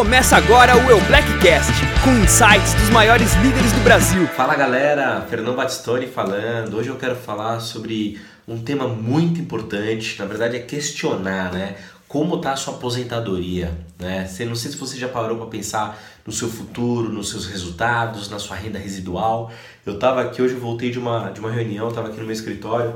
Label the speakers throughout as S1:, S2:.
S1: Começa agora o Eu Blackcast, com insights dos maiores líderes do Brasil.
S2: Fala galera, Fernando Batistoni falando. Hoje eu quero falar sobre um tema muito importante, na verdade é questionar, né? Como está a sua aposentadoria, né? Você, não sei se você já parou para pensar no seu futuro, nos seus resultados, na sua renda residual. Eu estava aqui hoje, eu voltei de uma, de uma reunião, estava aqui no meu escritório,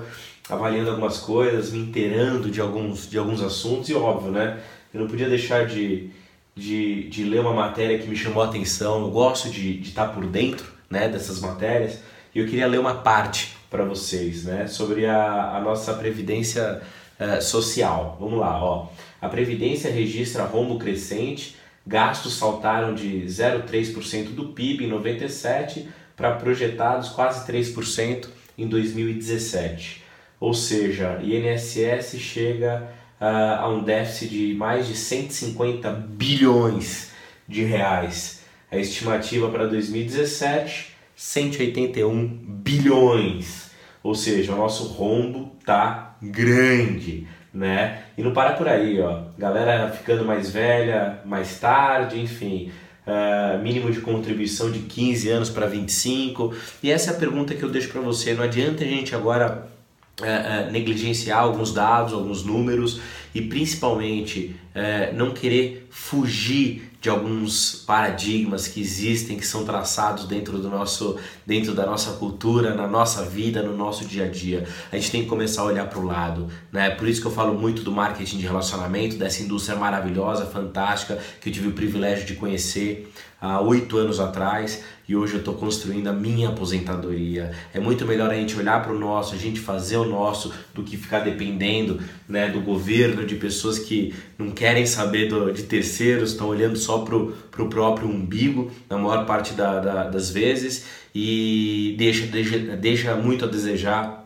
S2: avaliando algumas coisas, me inteirando de alguns, de alguns assuntos e óbvio, né? Eu não podia deixar de de, de ler uma matéria que me chamou a atenção. Eu gosto de, estar por dentro né, dessas matérias e eu queria ler uma parte para vocês né, sobre a, a nossa previdência uh, social. Vamos lá, ó. A previdência registra rombo crescente, gastos saltaram de 0,3% do PIB em 97 para projetados quase 3% em 2017. Ou seja, INSS chega uh, a um déficit de mais de 150 bilhões de reais. A estimativa para 2017, 181 bilhões. Ou seja, o nosso rombo tá grande, né? E não para por aí, ó. Galera ficando mais velha, mais tarde, enfim. Uh, mínimo de contribuição de 15 anos para 25. E essa é a pergunta que eu deixo para você. Não adianta a gente agora negligenciar alguns dados, alguns números e principalmente é, não querer fugir de alguns paradigmas que existem, que são traçados dentro do nosso, dentro da nossa cultura, na nossa vida, no nosso dia a dia. A gente tem que começar a olhar para o lado, né? Por isso que eu falo muito do marketing de relacionamento, dessa indústria maravilhosa, fantástica, que eu tive o privilégio de conhecer há oito anos atrás e hoje eu estou construindo a minha aposentadoria. É muito melhor a gente olhar para o nosso, a gente fazer o nosso, do que ficar dependendo né, do governo, de pessoas que não querem saber do, de terceiros, estão olhando só para o próprio umbigo, na maior parte da, da, das vezes, e deixa, deixa, deixa muito a desejar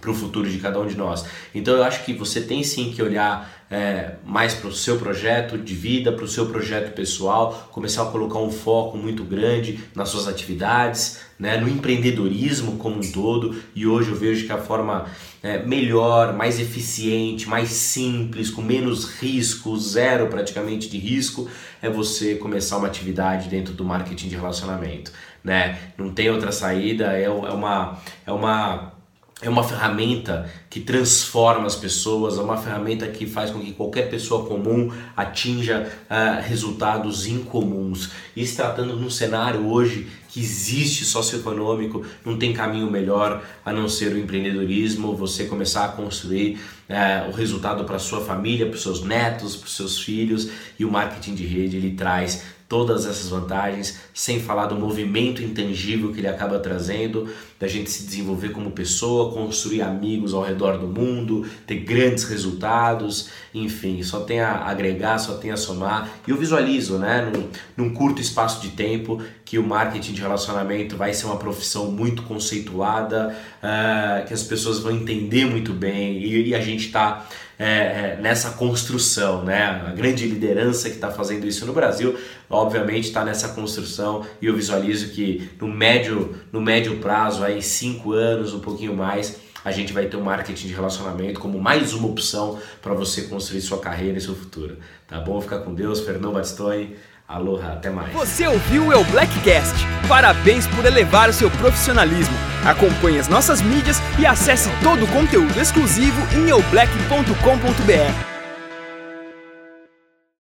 S2: para o futuro de cada um de nós. Então eu acho que você tem sim que olhar é, mais para o seu projeto de vida, para o seu projeto pessoal, começar a colocar um foco muito grande nas suas atividades, né, no empreendedorismo como um todo. E hoje eu vejo que a forma é, melhor, mais eficiente, mais simples, com menos risco, zero praticamente de risco, é você começar uma atividade dentro do marketing de relacionamento. Né? Não tem outra saída, é, é uma, é uma é uma ferramenta que transforma as pessoas, é uma ferramenta que faz com que qualquer pessoa comum atinja uh, resultados incomuns. E se tratando num cenário hoje que existe socioeconômico, não tem caminho melhor a não ser o empreendedorismo, você começar a construir uh, o resultado para sua família, para seus netos, para seus filhos, e o marketing de rede ele traz todas essas vantagens, sem falar do movimento intangível que ele acaba trazendo, da gente se desenvolver como pessoa, construir amigos ao redor do mundo, ter grandes resultados, enfim, só tem a agregar, só tem a somar. E eu visualizo, né, num, num curto espaço de tempo, que o marketing de relacionamento vai ser uma profissão muito conceituada, uh, que as pessoas vão entender muito bem e, e a gente está é, é, nessa construção, né? A grande liderança que está fazendo isso no Brasil, obviamente, está nessa construção e eu visualizo que no médio, no médio prazo, aí cinco anos, um pouquinho mais, a gente vai ter o um marketing de relacionamento como mais uma opção para você construir sua carreira e seu futuro. Tá bom? Fica com Deus, Fernando Batistoni. Aloha, até mais.
S1: Você ouviu o Blackcast? Parabéns por elevar o seu profissionalismo. Acompanhe as nossas mídias e acesse todo o conteúdo exclusivo em eublack.com.br.